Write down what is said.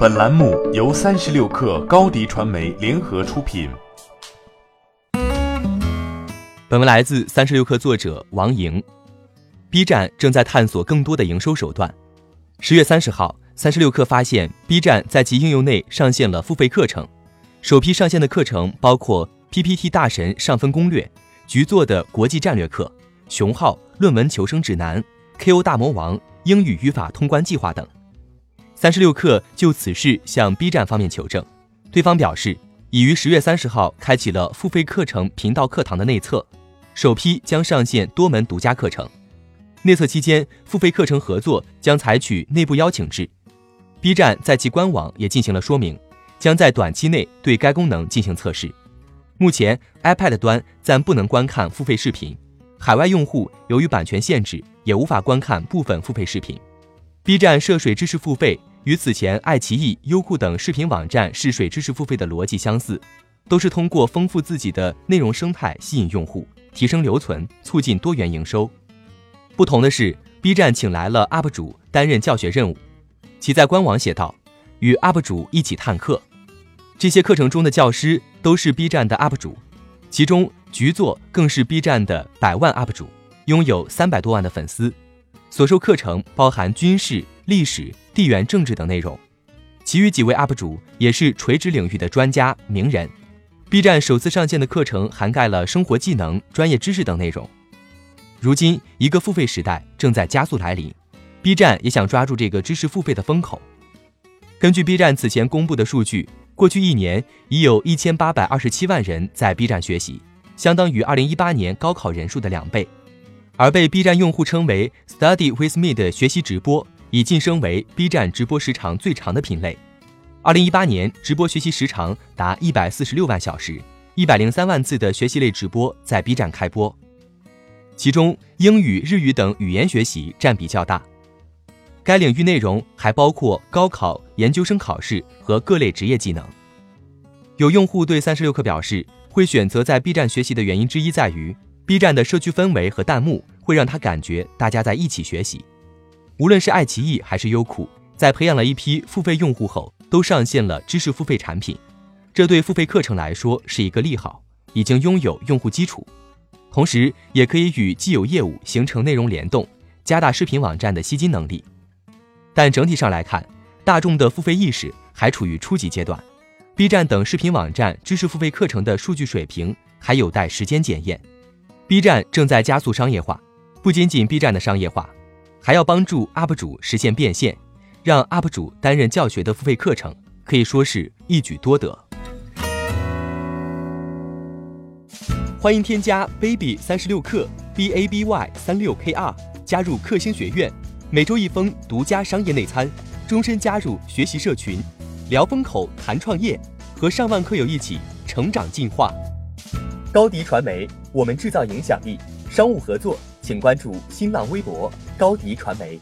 本栏目由三十六氪高低传媒联合出品。本文来自三十六氪作者王莹。B 站正在探索更多的营收手段。十月三十号，三十六氪发现 B 站在其应用内上线了付费课程。首批上线的课程包括 PPT 大神上分攻略、局座的国际战略课、熊浩论文求生指南、KO 大魔王英语语法通关计划等。三十六氪就此事向 B 站方面求证，对方表示已于十月三十号开启了付费课程频道课堂的内测，首批将上线多门独家课程。内测期间，付费课程合作将采取内部邀请制。B 站在其官网也进行了说明，将在短期内对该功能进行测试。目前 iPad 端暂不能观看付费视频，海外用户由于版权限制，也无法观看部分付费视频。B 站涉水知识付费。与此前爱奇艺、优酷等视频网站试水知识付费的逻辑相似，都是通过丰富自己的内容生态吸引用户，提升留存，促进多元营收。不同的是，B 站请来了 UP 主担任教学任务。其在官网写道：“与 UP 主一起探课。”这些课程中的教师都是 B 站的 UP 主，其中局座更是 B 站的百万 UP 主，拥有三百多万的粉丝。所授课程包含军事。历史、地缘政治等内容，其余几位 UP 主也是垂直领域的专家名人。B 站首次上线的课程涵盖了生活技能、专业知识等内容。如今，一个付费时代正在加速来临，B 站也想抓住这个知识付费的风口。根据 B 站此前公布的数据，过去一年已有一千八百二十七万人在 B 站学习，相当于二零一八年高考人数的两倍。而被 B 站用户称为 “Study with me” 的学习直播。已晋升为 B 站直播时长最长的品类。二零一八年，直播学习时长达一百四十六万小时，一百零三万次的学习类直播在 B 站开播。其中，英语、日语等语言学习占比较大。该领域内容还包括高考、研究生考试和各类职业技能。有用户对三十六氪表示，会选择在 B 站学习的原因之一在于，B 站的社区氛围和弹幕会让他感觉大家在一起学习。无论是爱奇艺还是优酷，在培养了一批付费用户后，都上线了知识付费产品，这对付费课程来说是一个利好，已经拥有用户基础，同时也可以与既有业务形成内容联动，加大视频网站的吸金能力。但整体上来看，大众的付费意识还处于初级阶段，B 站等视频网站知识付费课程的数据水平还有待时间检验。B 站正在加速商业化，不仅仅 B 站的商业化。还要帮助 UP 主实现变现，让 UP 主担任教学的付费课程，可以说是一举多得。欢迎添加 baby 三十六课 b a b y 三六 k r 加入克星学院，每周一封独家商业内参，终身加入学习社群，聊风口谈创业，和上万课友一起成长进化。高迪传媒，我们制造影响力。商务合作。请关注新浪微博高迪传媒。